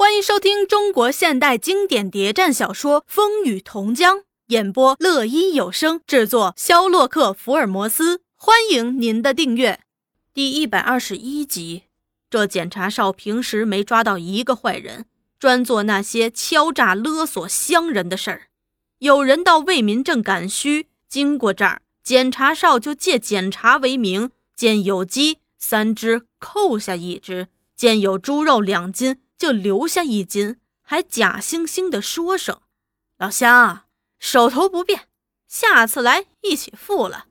欢迎收听中国现代经典谍战小说《风雨同江》，演播：乐一有声，制作：肖洛克·福尔摩斯。欢迎您的订阅。第一百二十一集，这检查哨平时没抓到一个坏人，专做那些敲诈勒索乡人的事儿。有人到为民镇赶需，经过这儿，检查哨就借检查为名，见有鸡三只，扣下一只；见有猪肉两斤。就留下一斤，还假惺惺地说声：“老乡，手头不便，下次来一起付了。”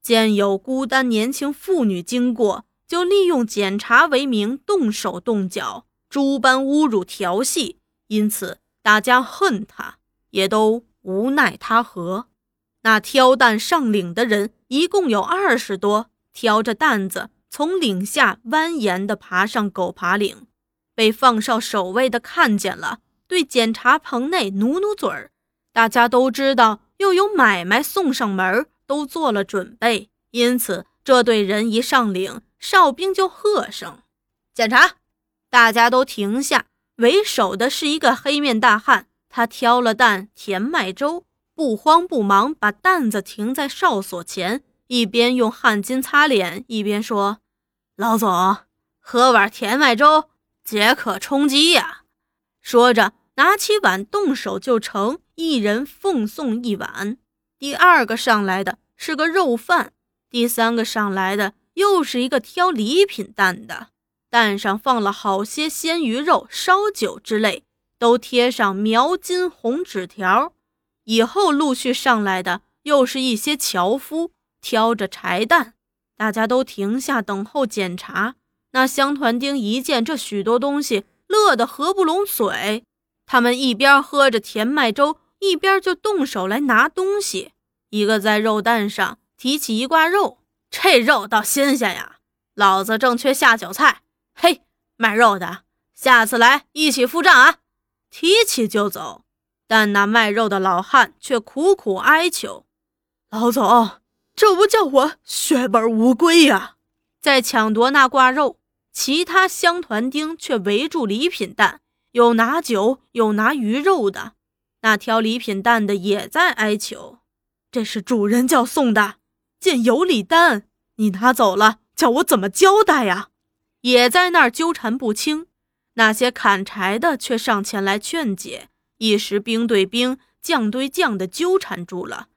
见有孤单年轻妇女经过，就利用检查为名动手动脚，诸般侮辱调戏，因此大家恨他，也都无奈他何。那挑担上岭的人一共有二十多，挑着担子从岭下蜿蜒地爬上狗爬岭。被放哨守卫的看见了，对检查棚内努努嘴儿。大家都知道又有买卖送上门，都做了准备。因此，这队人一上岭，哨兵就喝声：“检查！”大家都停下。为首的是一个黑面大汉，他挑了担填麦粥，不慌不忙把担子停在哨所前，一边用汗巾擦脸，一边说：“老总，喝碗甜麦粥。”解渴充饥呀！说着，拿起碗，动手就盛，一人奉送一碗。第二个上来的是个肉贩，第三个上来的又是一个挑礼品担的，担上放了好些鲜鱼肉、烧酒之类，都贴上描金红纸条。以后陆续上来的又是一些樵夫，挑着柴担，大家都停下等候检查。那乡团丁一见这许多东西，乐得合不拢嘴。他们一边喝着甜麦粥，一边就动手来拿东西。一个在肉担上提起一挂肉，这肉倒新鲜呀！老子正缺下酒菜。嘿，卖肉的，下次来一起付账啊！提起就走。但那卖肉的老汉却苦苦哀求：“老总，这不叫我血本无归呀！”在抢夺那挂肉。其他乡团丁却围住礼品担，有拿酒，有拿鱼肉的。那挑礼品担的也在哀求：“这是主人叫送的，见有礼单，你拿走了，叫我怎么交代呀？”也在那儿纠缠不清。那些砍柴的却上前来劝解，一时兵对兵，将对将的纠缠住了。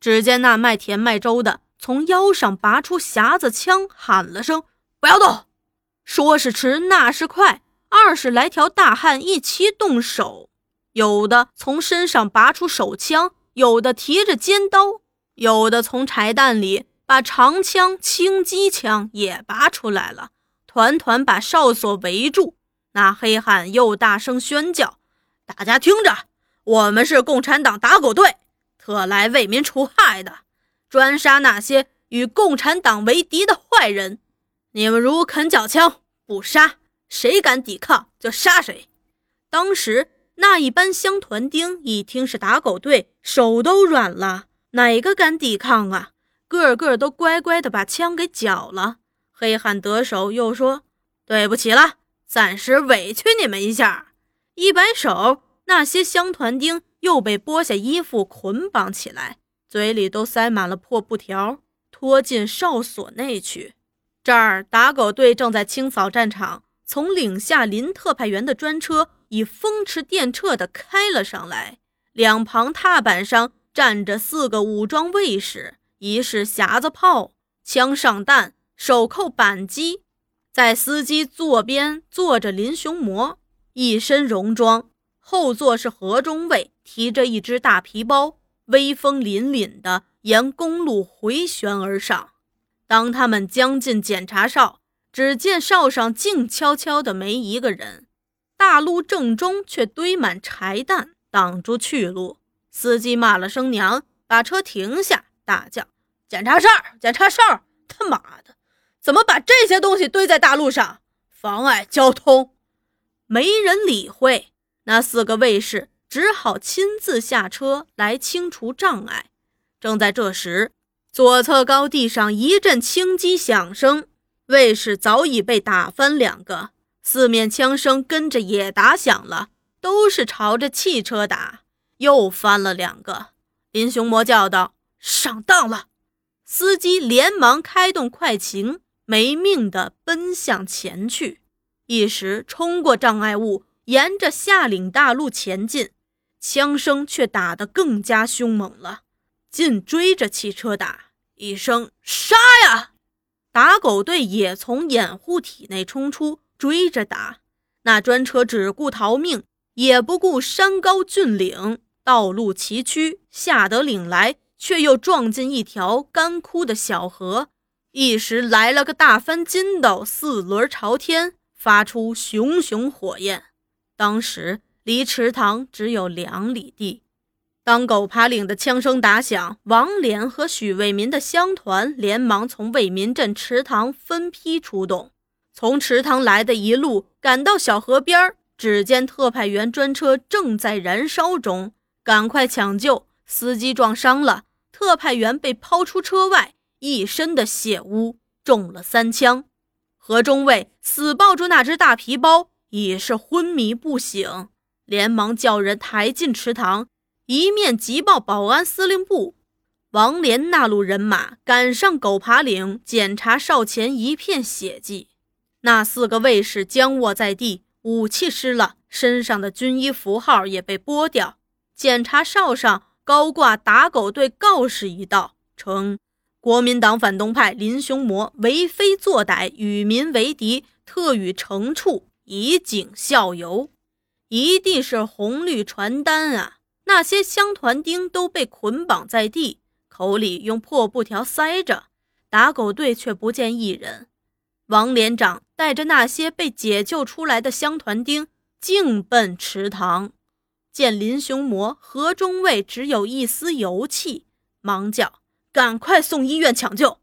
只见那卖甜麦粥的从腰上拔出匣子枪，喊了声：“不要动！”说是迟，那是快，二十来条大汉一齐动手，有的从身上拔出手枪，有的提着尖刀，有的从柴担里把长枪、轻机枪也拔出来了，团团把哨所围住。那黑汉又大声宣叫：“大家听着，我们是共产党打狗队，特来为民除害的，专杀那些与共产党为敌的坏人。”你们如肯缴枪不杀，谁敢抵抗就杀谁。当时那一班乡团丁一听是打狗队，手都软了，哪个敢抵抗啊？个个都乖乖的把枪给缴了。黑汉得手又说：“对不起了，暂时委屈你们一下。”一摆手，那些乡团丁又被剥下衣服捆绑起来，嘴里都塞满了破布条，拖进哨所内去。这儿打狗队正在清扫战场，从岭下林特派员的专车以风驰电掣地开了上来，两旁踏板上站着四个武装卫士，一是匣子炮，枪上弹，手扣扳机，在司机座边坐着林雄模，一身戎装，后座是何中尉，提着一只大皮包，威风凛凛地沿公路回旋而上。当他们将近检查哨，只见哨上静悄悄的，没一个人。大路正中却堆满柴担，挡住去路。司机骂了声娘，把车停下，大叫：“检查哨！检查哨！他妈的，怎么把这些东西堆在大路上，妨碍交通？”没人理会，那四个卫士只好亲自下车来清除障碍。正在这时，左侧高地上一阵轻击响声，卫士早已被打翻两个。四面枪声跟着也打响了，都是朝着汽车打，又翻了两个。林雄魔叫道：“上当了！”司机连忙开动快擎，没命地奔向前去，一时冲过障碍物，沿着下岭大路前进。枪声却打得更加凶猛了，紧追着汽车打，一声“杀呀”，打狗队也从掩护体内冲出，追着打。那专车只顾逃命，也不顾山高峻岭，道路崎岖，下得岭来，却又撞进一条干枯的小河，一时来了个大翻筋斗，四轮朝天，发出熊熊火焰。当时。离池塘只有两里地。当狗爬岭的枪声打响，王连和许卫民的乡团连忙从卫民镇池塘分批出动，从池塘来的一路赶到小河边只见特派员专车正在燃烧中，赶快抢救。司机撞伤了，特派员被抛出车外，一身的血污，中了三枪。何中尉死抱住那只大皮包，已是昏迷不醒。连忙叫人抬进池塘，一面急报保安司令部。王连那路人马赶上狗爬岭，检查哨前一片血迹。那四个卫士僵卧在地，武器失了，身上的军衣符号也被剥掉。检查哨上高挂打狗队告示一道，称国民党反动派林雄模为非作歹，与民为敌，特予惩处，以儆效尤。一地是红绿传单啊！那些乡团丁都被捆绑在地，口里用破布条塞着。打狗队却不见一人。王连长带着那些被解救出来的乡团丁，径奔池塘。见林雄模、何中尉只有一丝油气，忙叫：“赶快送医院抢救！”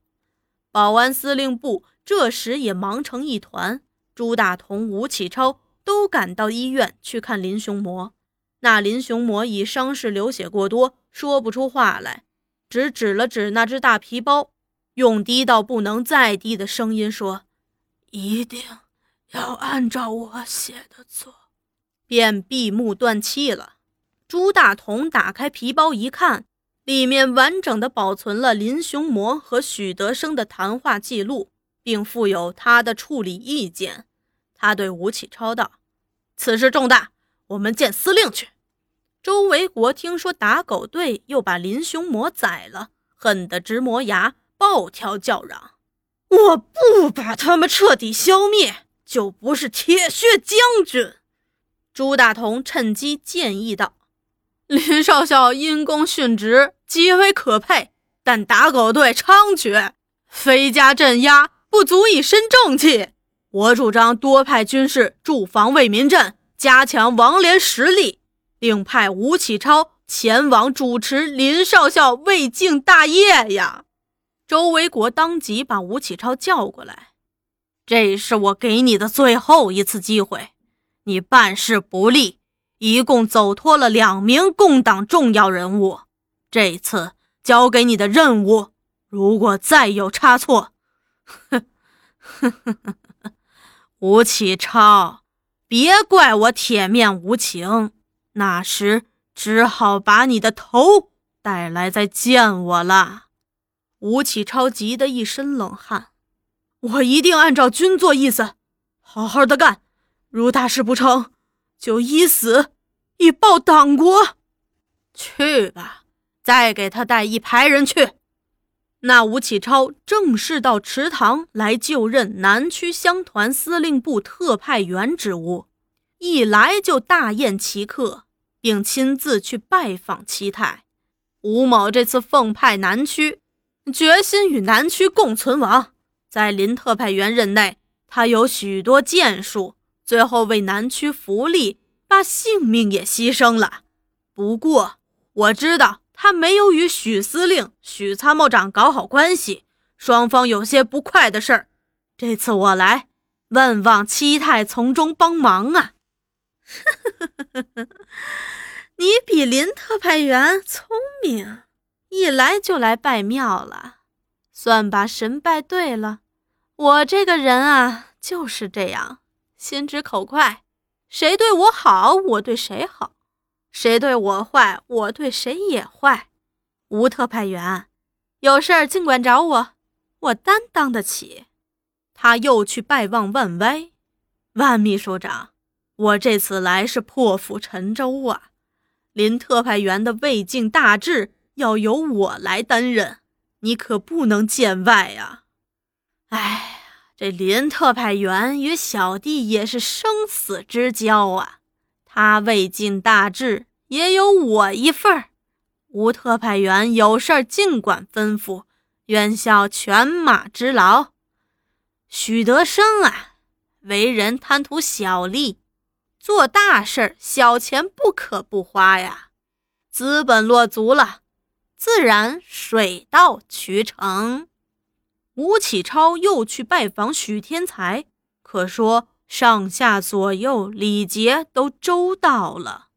保安司令部这时也忙成一团。朱大同、吴启超。都赶到医院去看林雄模。那林雄模已伤势流血过多，说不出话来，只指了指那只大皮包，用低到不能再低的声音说：“一定要按照我写的做。”便闭目断气了。朱大同打开皮包一看，里面完整的保存了林雄模和许德生的谈话记录，并附有他的处理意见。他对吴启超道：“此事重大，我们见司令去。”周维国听说打狗队又把林雄魔宰了，恨得直磨牙，暴跳叫嚷：“我不把他们彻底消灭，就不是铁血将军！”朱大同趁机建议道：“林少校因公殉职，极为可佩，但打狗队猖獗，非加镇压，不足以伸正气。”我主张多派军士驻防卫民镇，加强王连实力，并派吴启超前往主持林少校未竟大业呀！周维国当即把吴启超叫过来，这是我给你的最后一次机会，你办事不力，一共走脱了两名共党重要人物。这次交给你的任务，如果再有差错，哼，哼哼哼。吴启超，别怪我铁面无情，那时只好把你的头带来再见我了。吴启超急得一身冷汗，我一定按照军座意思，好好的干。如大事不成就以死以报党国。去吧，再给他带一排人去。那吴启超正式到池塘来就任南区乡团司令部特派员职务，一来就大宴其客，并亲自去拜访七太。吴某这次奉派南区，决心与南区共存亡。在林特派员任内，他有许多建树，最后为南区福利，把性命也牺牲了。不过我知道。他没有与许司令、许参谋长搞好关系，双方有些不快的事儿。这次我来，万望七太从中帮忙啊！你比林特派员聪明，一来就来拜庙了，算把神拜对了。我这个人啊，就是这样，心直口快，谁对我好，我对谁好；谁对我坏，我对谁也坏。吴特派员，有事儿尽管找我，我担当得起。他又去拜望万歪，万秘书长，我这次来是破釜沉舟啊！林特派员的未竟大志要由我来担任，你可不能见外呀！哎呀，这林特派员与小弟也是生死之交啊，他未尽大志，也有我一份儿。吴特派员有事儿尽管吩咐，愿效犬马之劳。许德生啊，为人贪图小利，做大事儿小钱不可不花呀。资本落足了，自然水到渠成。吴启超又去拜访许天才，可说上下左右礼节都周到了。